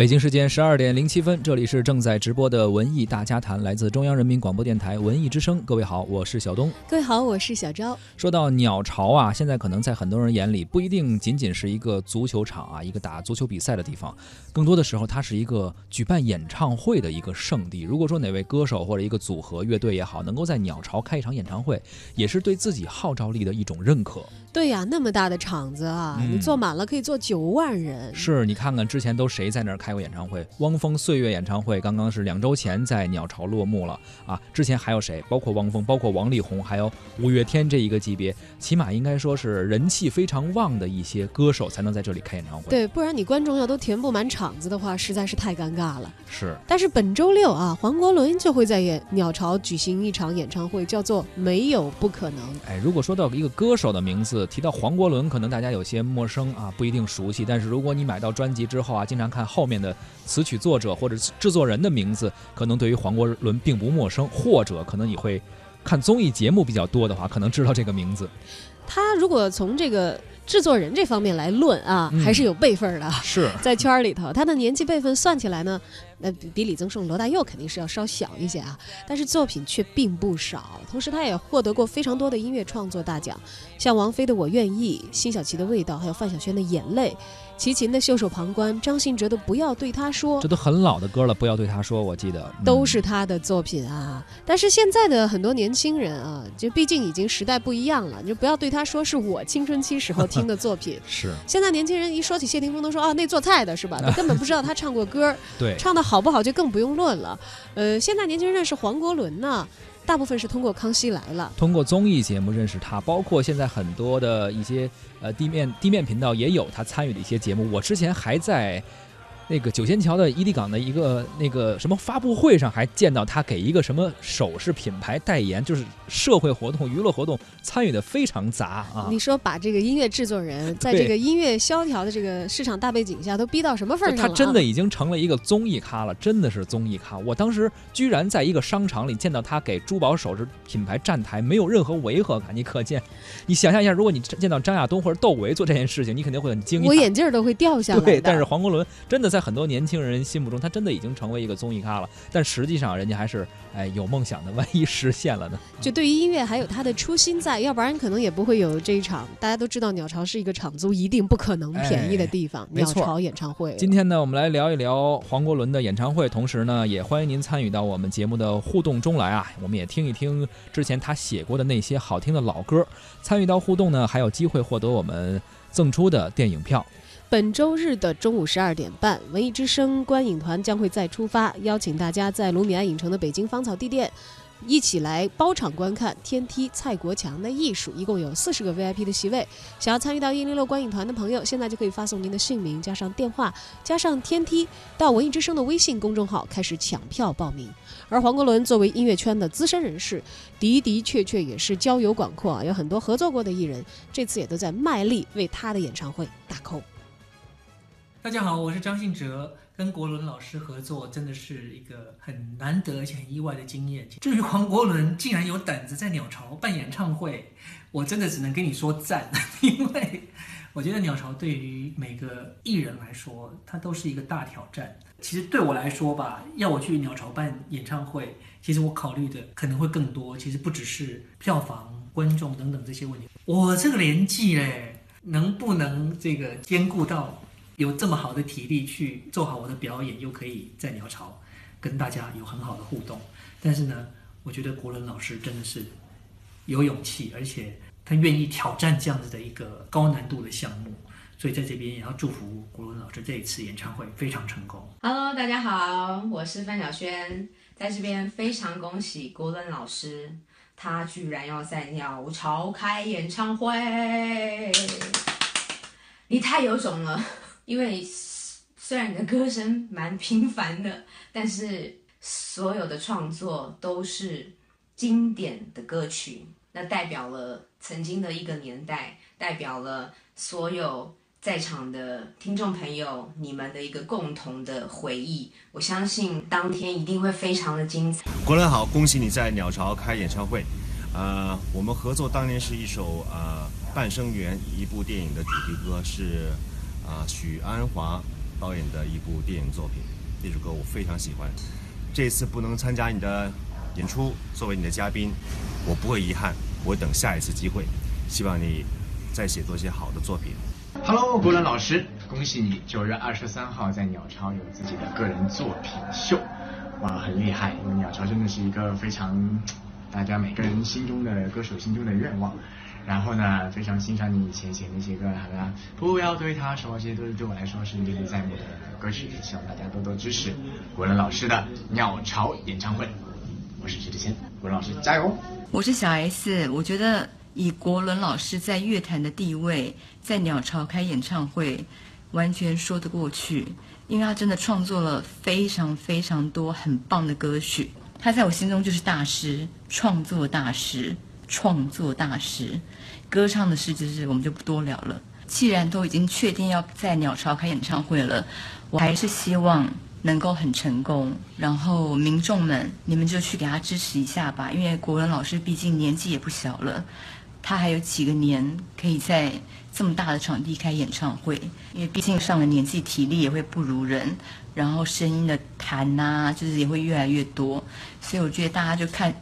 北京时间十二点零七分，这里是正在直播的文艺大家谈，来自中央人民广播电台文艺之声。各位好，我是小东。各位好，我是小昭。说到鸟巢啊，现在可能在很多人眼里不一定仅仅是一个足球场啊，一个打足球比赛的地方，更多的时候它是一个举办演唱会的一个圣地。如果说哪位歌手或者一个组合、乐队也好，能够在鸟巢开一场演唱会，也是对自己号召力的一种认可。对呀，那么大的场子啊，你坐满了可以坐九万人。是你看看之前都谁在那儿开过演唱会？汪峰岁月演唱会刚刚是两周前在鸟巢落幕了啊！之前还有谁？包括汪峰，包括王力宏，还有五月天这一个级别，起码应该说是人气非常旺的一些歌手才能在这里开演唱会。对，不然你观众要都填不满场子的话，实在是太尴尬了。是。但是本周六啊，黄国伦就会在演鸟巢举行一场演唱会，叫做《没有不可能》。哎，如果说到一个歌手的名字，提到黄国伦，可能大家有些陌生啊，不一定熟悉。但是如果你买到专辑之后啊，经常看后面的词曲作者或者制作人的名字，可能对于黄国伦并不陌生，或者可能你会看综艺节目比较多的话，可能知道这个名字。他如果从这个制作人这方面来论啊，还是有辈分的。是 在圈里头，他的年纪辈分算起来呢，那比李宗盛、罗大佑肯定是要稍小一些啊，但是作品却并不少。同时，他也获得过非常多的音乐创作大奖，像王菲的《我愿意》、辛晓琪的《味道》，还有范晓萱的《眼泪》。齐秦的《袖手旁观》，张信哲的《不要对他说》，这都很老的歌了，《不要对他说》，我记得都是他的作品啊。但是现在的很多年轻人啊，就毕竟已经时代不一样了，就不要对他说是我青春期时候听的作品。是。现在年轻人一说起谢霆锋，都说啊，那做菜的是吧？根本不知道他唱过歌。对。唱的好不好就更不用论了。呃，现在年轻人认识黄国伦呢。大部分是通过《康熙来了》，通过综艺节目认识他，包括现在很多的一些呃地面地面频道也有他参与的一些节目。我之前还在。那个九仙桥的伊犁港的一个那个什么发布会上，还见到他给一个什么首饰品牌代言，就是社会活动、娱乐活动参与的非常杂啊。你说把这个音乐制作人 在这个音乐萧条的这个市场大背景下，都逼到什么份上了？他真的已经成了一个综艺咖了，真的是综艺咖。我当时居然在一个商场里见到他给珠宝首饰品牌站台，没有任何违和感。你可见，你想象一下，如果你见到张亚东或者窦唯做这件事情，你肯定会很惊讶，我眼镜都会掉下来。对，但是黄国伦真的在。很多年轻人心目中，他真的已经成为一个综艺咖了。但实际上，人家还是哎有梦想的。万一实现了呢？就对于音乐还有他的初心在，要不然可能也不会有这一场。大家都知道，鸟巢是一个场租一定不可能便宜的地方。鸟巢演唱会。今天呢，我们来聊一聊黄国伦的演唱会，同时呢，也欢迎您参与到我们节目的互动中来啊。我们也听一听之前他写过的那些好听的老歌。参与到互动呢，还有机会获得我们赠出的电影票。本周日的中午十二点半，文艺之声观影团将会再出发，邀请大家在卢米埃影城的北京芳草地店，一起来包场观看《天梯》蔡国强的艺术。一共有四十个 VIP 的席位，想要参与到一零六观影团的朋友，现在就可以发送您的姓名加上电话加上《天梯》到文艺之声的微信公众号开始抢票报名。而黄国伦作为音乐圈的资深人士，的的确确也是交友广阔啊，有很多合作过的艺人，这次也都在卖力为他的演唱会打 call。大家好，我是张信哲，跟国伦老师合作真的是一个很难得而且很意外的经验。至于黄国伦竟然有胆子在鸟巢办演唱会，我真的只能跟你说赞，因为我觉得鸟巢对于每个艺人来说，它都是一个大挑战。其实对我来说吧，要我去鸟巢办演唱会，其实我考虑的可能会更多。其实不只是票房、观众等等这些问题。我这个年纪嘞，能不能这个兼顾到？有这么好的体力去做好我的表演，又可以在鸟巢跟大家有很好的互动。但是呢，我觉得国伦老师真的是有勇气，而且他愿意挑战这样子的一个高难度的项目。所以在这边也要祝福国伦老师这一次演唱会非常成功。Hello，大家好，我是范晓萱，在这边非常恭喜国伦老师，他居然要在鸟巢开演唱会，你太有种了。因为虽然你的歌声蛮平凡的，但是所有的创作都是经典的歌曲，那代表了曾经的一个年代，代表了所有在场的听众朋友你们的一个共同的回忆。我相信当天一定会非常的精彩。国伦好，恭喜你在鸟巢开演唱会。呃，我们合作当年是一首呃《半生缘》一部电影的主题歌是。啊，许鞍华导演的一部电影作品，这首歌我非常喜欢。这次不能参加你的演出，作为你的嘉宾，我不会遗憾，我等下一次机会。希望你再写多些好的作品。Hello，国伦老师，恭喜你九月二十三号在鸟巢有自己的个人作品秀，哇，很厉害！因为鸟巢真的是一个非常大家每个人心中的歌手心中的愿望。然后呢，非常欣赏你以前写那些歌，好吧不要对他说，这些都是对我来说是历历在目的歌曲，希望大家多多支持国伦老师的鸟巢演唱会。我是徐志谦，国伦老师加油！我是小 S，我觉得以国伦老师在乐坛的地位，在鸟巢开演唱会，完全说得过去，因为他真的创作了非常非常多很棒的歌曲，他在我心中就是大师，创作大师，创作大师，歌唱的事就是我们就不多聊了。既然都已经确定要在鸟巢开演唱会了，我还是希望能够很成功。然后民众们，你们就去给他支持一下吧，因为国文老师毕竟年纪也不小了，他还有几个年可以在这么大的场地开演唱会。因为毕竟上了年纪，体力也会不如人，然后声音的弹呐、就是也会越来越多。所以我觉得大家就看，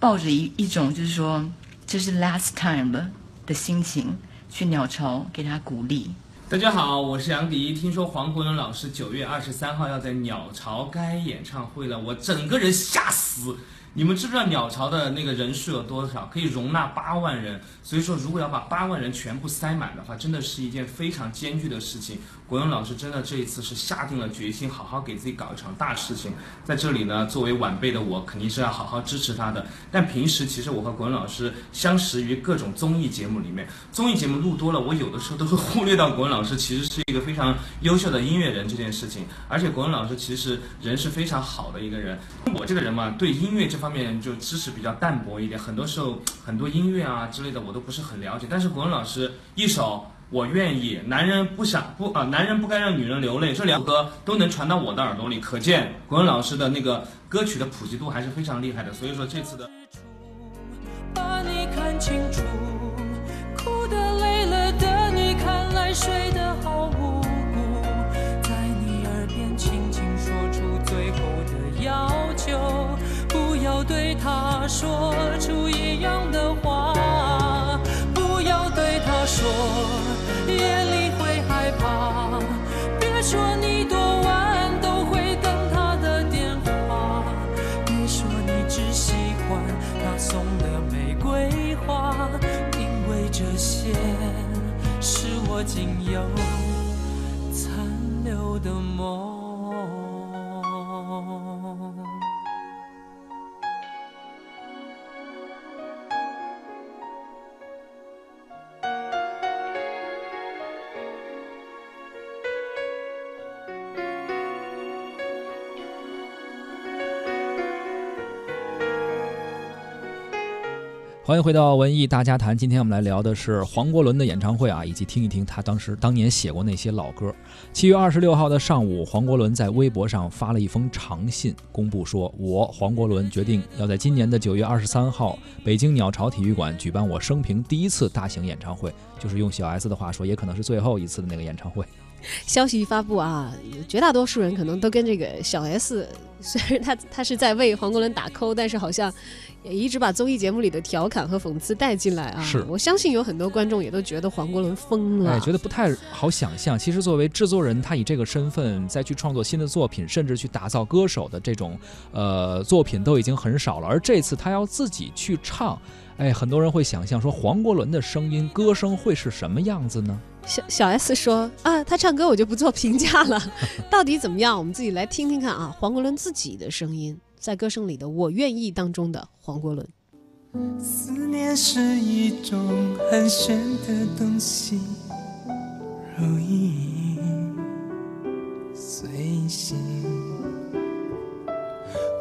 抱着一一种就是说这是 last time 了的心情去鸟巢给他鼓励。大家好，我是杨迪。听说黄国伦老师九月二十三号要在鸟巢开演唱会了，我整个人吓死。你们知不知道鸟巢的那个人数有多少？可以容纳八万人。所以说，如果要把八万人全部塞满的话，真的是一件非常艰巨的事情。国文老师真的这一次是下定了决心，好好给自己搞一场大事情。在这里呢，作为晚辈的我，肯定是要好好支持他的。但平时其实我和国文老师相识于各种综艺节目里面，综艺节目录多了，我有的时候都会忽略到国文老师其实是一个非常优秀的音乐人这件事情。而且国文老师其实人是非常好的一个人。我这个人嘛，对音乐这方面就知识比较淡薄一点，很多时候很多音乐啊之类的我都不是很了解。但是国文老师一首。我愿意，男人不想不啊、男人不该让女人流泪，这两首歌都能传到我的耳朵里，可见国文老师的那个歌曲的普及度还是非常厉害的。所以说这次的。把你看清楚，哭的累了的你，看来睡得好无辜，在你耳边轻轻说出最后的要求，不要对他说出一样的话，仅有残留的梦。欢迎回到文艺大家谈，今天我们来聊的是黄国伦的演唱会啊，以及听一听他当时当年写过那些老歌。七月二十六号的上午，黄国伦在微博上发了一封长信，公布说：“我黄国伦决定要在今年的九月二十三号，北京鸟巢体育馆举办我生平第一次大型演唱会，就是用小 S 的话说，也可能是最后一次的那个演唱会。” 消息一发布啊，绝大多数人可能都跟这个小 S，虽然他他是在为黄国伦打 call，但是好像也一直把综艺节目里的调侃和讽刺带进来啊。是我相信有很多观众也都觉得黄国伦疯了。哎，觉得不太好想象。其实作为制作人，他以这个身份再去创作新的作品，甚至去打造歌手的这种呃作品都已经很少了。而这次他要自己去唱，哎，很多人会想象说黄国伦的声音、歌声会是什么样子呢？小小 S 说啊，他唱歌我就不做评价了，到底怎么样？我们自己来听听看啊，黄国伦自己的声音，在歌声里的《我愿意》当中的黄国伦。思念是一种很玄的东西，如影随形，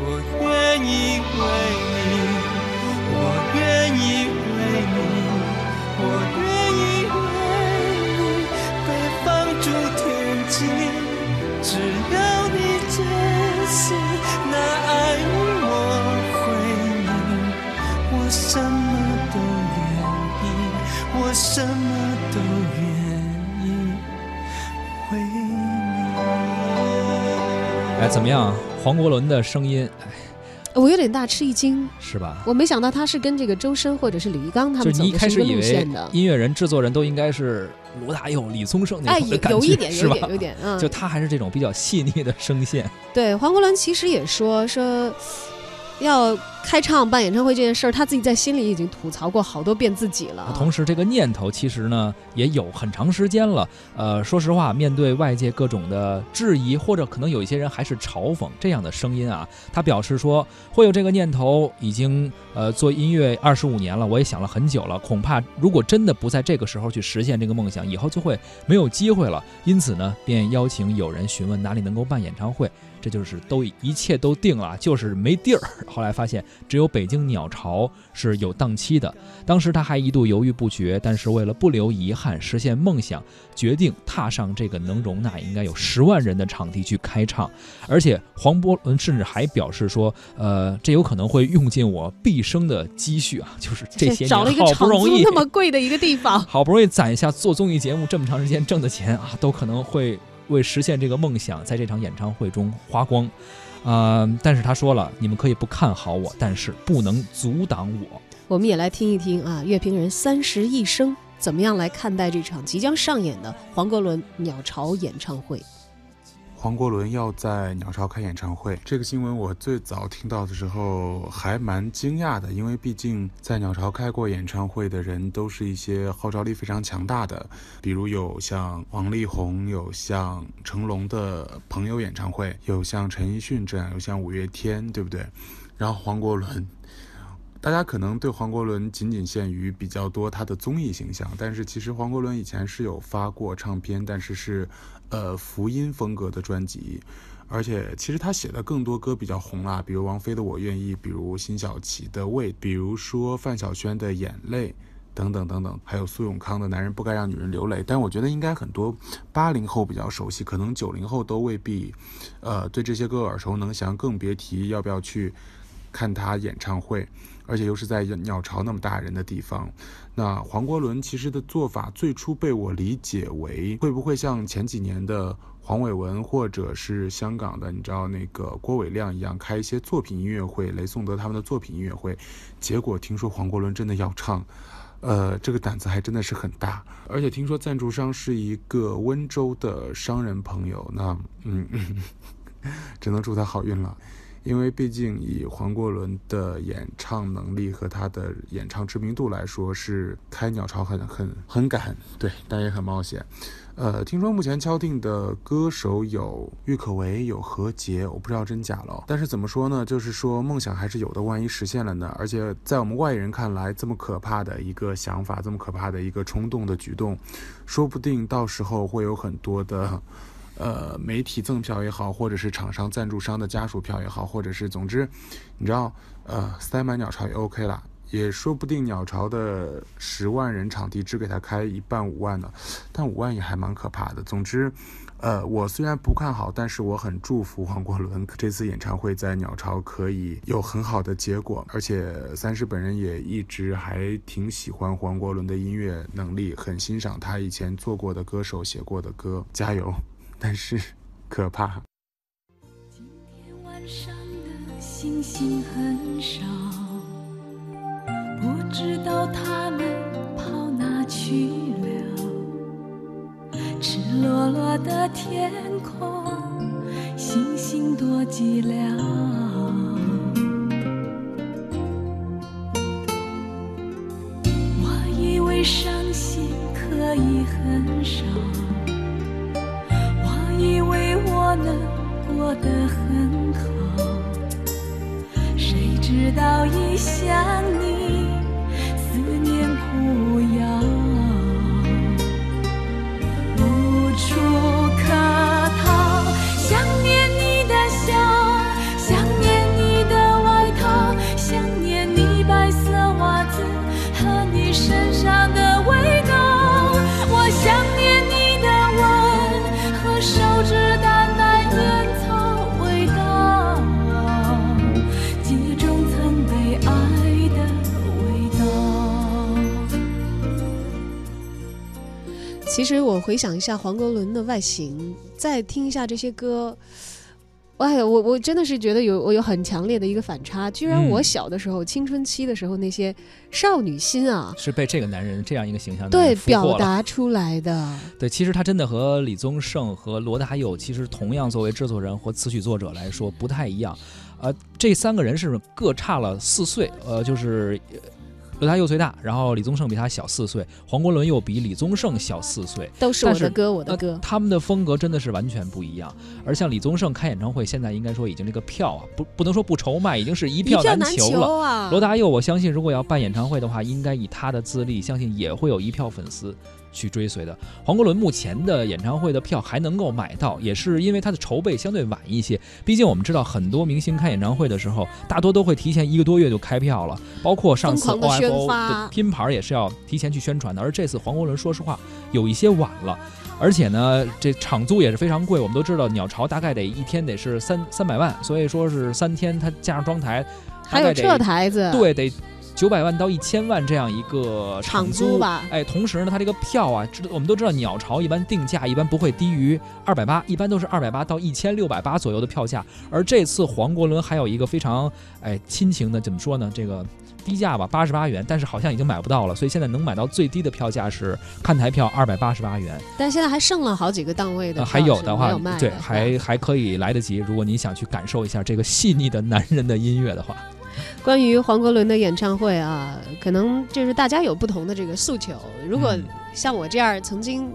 我愿意为你，我愿意为你，我愿意为你被放逐天际。只要你真心，那爱你我回你，我什么都愿意，我什么都愿意为你。哎，怎么样？黄国伦的声音，哎，我有点大吃一惊，是吧？我没想到他是跟这个周深或者是李玉刚他们走一的是一个路开始以为线的。音乐人、制作人都应该是罗大佑、李宗盛那哎，有种的感觉，有一点，是吧有？点，有点，嗯，就他还是这种比较细腻的声线，对，黄国伦其实也说说要开唱办演唱会这件事儿，他自己在心里已经吐槽过好多遍自己了。同时这个念头其实呢也有很长时间了。呃，说实话，面对外界各种的质疑，或者可能有一些人还是嘲讽这样的声音啊，他表示说会有这个念头，已经呃做音乐二十五年了，我也想了很久了，恐怕如果真的不在这个时候去实现这个梦想，以后就会没有机会了。因此呢，便邀请有人询问哪里能够办演唱会。这就是都一切都定了，就是没地儿。后来发现只有北京鸟巢是有档期的。当时他还一度犹豫不决，但是为了不留遗憾，实现梦想，决定踏上这个能容纳应该有十万人的场地去开唱。而且黄渤伦甚至还表示说，呃，这有可能会用尽我毕生的积蓄啊，就是这些年好不容易那么贵的一个地方，好不容易攒一下做综艺节目这么长时间挣的钱啊，都可能会为实现这个梦想，在这场演唱会中花光。呃，但是他说了，你们可以不看好我，但是不能阻挡我。我们也来听一听啊，乐评人三十一生怎么样来看待这场即将上演的黄国伦鸟巢演唱会。黄国伦要在鸟巢开演唱会，这个新闻我最早听到的时候还蛮惊讶的，因为毕竟在鸟巢开过演唱会的人都是一些号召力非常强大的，比如有像王力宏，有像成龙的朋友演唱会，有像陈奕迅这样，有像五月天，对不对？然后黄国伦。大家可能对黄国伦仅仅限于比较多他的综艺形象，但是其实黄国伦以前是有发过唱片，但是是，呃，福音风格的专辑，而且其实他写的更多歌比较红啦，比如王菲的《我愿意》，比如辛晓琪的《为》，比如说范晓萱的《眼泪》。等等等等，还有苏永康的《男人不该让女人流泪》，但我觉得应该很多八零后比较熟悉，可能九零后都未必，呃，对这些歌耳熟能详，更别提要不要去看他演唱会。而且又是在鸟巢那么大人的地方，那黄国伦其实的做法最初被我理解为会不会像前几年的黄伟文或者是香港的你知道那个郭伟亮一样开一些作品音乐会，雷颂德他们的作品音乐会，结果听说黄国伦真的要唱，呃，这个胆子还真的是很大，而且听说赞助商是一个温州的商人朋友，那嗯，只能祝他好运了。因为毕竟以黄国伦的演唱能力和他的演唱知名度来说，是开鸟巢很很很赶，对，但也很冒险。呃，听说目前敲定的歌手有郁可唯，有何洁，我不知道真假了。但是怎么说呢？就是说梦想还是有的，万一实现了呢？而且在我们外人看来，这么可怕的一个想法，这么可怕的一个冲动的举动，说不定到时候会有很多的。呃，媒体赠票也好，或者是厂商赞助商的家属票也好，或者是总之，你知道，呃，塞满鸟巢也 OK 了，也说不定鸟巢的十万人场地只给他开一半五万的，但五万也还蛮可怕的。总之，呃，我虽然不看好，但是我很祝福黄国伦这次演唱会在鸟巢可以有很好的结果，而且三十本人也一直还挺喜欢黄国伦的音乐能力，很欣赏他以前做过的歌手写过的歌，加油！但是可怕。今天晚上的星星很少，不知道他们跑哪去了。赤裸裸的天空，星星多寂寥。我以为伤心可以很少。过得很好，谁知道一想你，其实我回想一下黄国伦的外形，再听一下这些歌，哎呀，我我真的是觉得有我有很强烈的一个反差。居然嗯我小的时候、青春期的时候那些少女心啊，是被这个男人这样一个形象对表达出来的。对，其实他真的和李宗盛和罗大佑，其实同样作为制作人或词曲作者来说不太一样。呃，这三个人是各差了四岁，呃，就是呃罗大佑最大，然后李宗盛比他小四岁，黄国伦又比李宗盛小四岁。都是我的歌，我的呃歌。他们的风格真的是完全不一样。而像李宗盛开演唱会，现在应该说已经这个票啊，不不能说不愁卖，已经是一一票票难求了。啊！罗大佑，我相信如果要办演唱会的话，应该以他的资历，相信也会有一票粉丝去追随的。黄国伦目前的演唱会的票还能够买到，也是因为他的筹备相对晚一些。毕竟我们知道，很多明星开演唱会的时候，大多都会提前一个多月就开票了，包括上次疯狂地宣 OFO 的拼盘也是要提前去宣传的。而这次黄国伦，说实话有一些晚了。而且呢，这场租也是非常贵。我们都知道，鸟巢大概得一天得是三三百万，所以说是三天，它加上装台，还有大概得撤台子，对，得九百万到一千万这样一个场租租吧哎，同时呢，它这个票啊，知我们都知道鸟巢一般定价一般不会低于二百八，一般都是二百八到一千六百八左右的票价。而这次黄国伦还有一个非常哎亲情的，怎么说呢？这个。低价吧，八十八元，但是好像已经买不到了，所以现在能买到最低的票价是看台票二百八十八元。但现在还剩了好几个档位的呃，还有的话对，还还可以来得及。如果你想去感受一下这个细腻的男人的音乐的话，关于黄国伦的演唱会啊，可能就是大家有不同的这个诉求。如果嗯像我这样曾经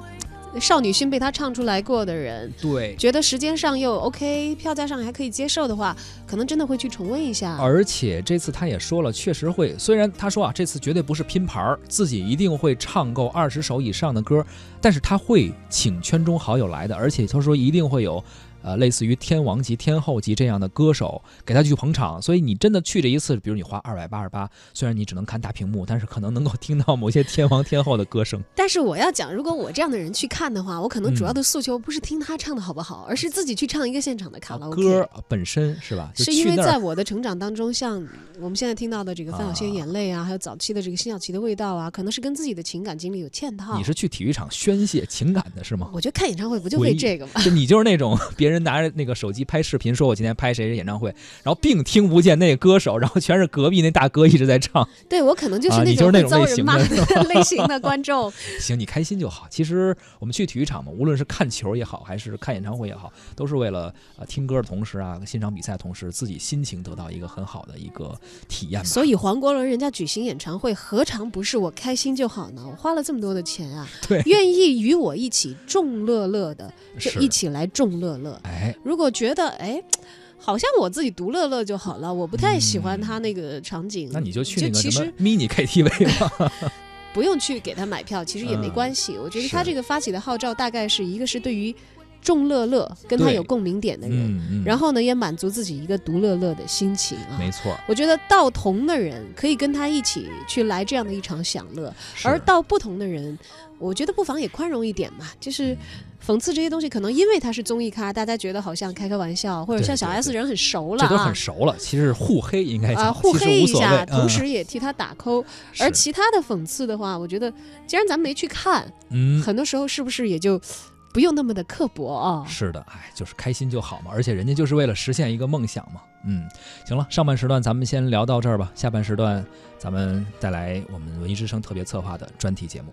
少女心被他唱出来过的人，对，觉得时间上又 OK，票价上还可以接受的话，可能真的会去重温一下。而且这次他也说了，确实会。虽然他说啊，这次绝对不是拼盘儿，自己一定会唱够二十首以上的歌，但是他会请圈中好友来的，而且他说一定会有。呃，类似于天王级、天后级这样的歌手给他去捧场，所以你真的去这一次，比如你花二百八十八，虽然你只能看大屏幕，但是可能能够听到某些天王天后的歌声。但是我要讲，如果我这样的人去看的话，我可能主要嗯的诉求不是听他唱的好不好，而是自己去唱一个现场的卡拉 OK。歌本身是吧？是因为在我的成长当中，像我们现在听到的这个范晓萱啊眼泪啊，还有早期的这个辛晓琪的味道啊，可能是跟自己的情感经历有嵌套。你是去体育场宣泄情感的是吗？我觉得看演唱会不就为这个吗？就你就是那种 别人拿着那个手机拍视频，说我今天拍谁谁演唱会，然后并听不见那个歌手，然后全是隔壁那大哥一直在唱。对我可能就是啊那种会遭人骂类型的的 类型的观众。行，你开心就好。其实我们去体育场嘛，无论是看球也好，还是看演唱会也好，都是为了呃听歌的同时啊，欣赏比赛的同时，自己心情得到一个很好的一个体验。所以黄国伦人家举行演唱会，何尝不是我开心就好呢？我花了这么多的钱啊，对愿意与我一起众乐乐的，就是一起来众乐乐。哎，如果觉得哎。好像我自己独乐乐就好了，我不太喜欢他那个场景。那你就去那个什么 mini KTV 吧。不用去给他买票，其实也没嗯关系。我觉得他这个发起的号召，大概是一个是对于众乐乐跟他有共鸣点的人，然后呢也满足自己一个独乐乐的心情啊。没错，我觉得道同的人可以跟他一起去来这样的一场享乐，而道不同的人，我觉得不妨也宽容一点嘛，就是讽刺这些东西，可能因为他是综艺咖，大家觉得好像开开玩笑，或者像小 S 人很熟了这都啊很。熟了。其实互黑应该啊，互黑一下。同嗯时也替他打 call，而其他的讽刺的话，我觉得既然咱们没去看，嗯，很多时候是不是也就不用那么的刻薄啊？是的，哎，就是开心就好嘛，而且人家就是为了实现一个梦想嘛。嗯，行了，上半时段咱们先聊到这儿吧，下半时段咱们带来我们文艺之声特别策划的专题节目。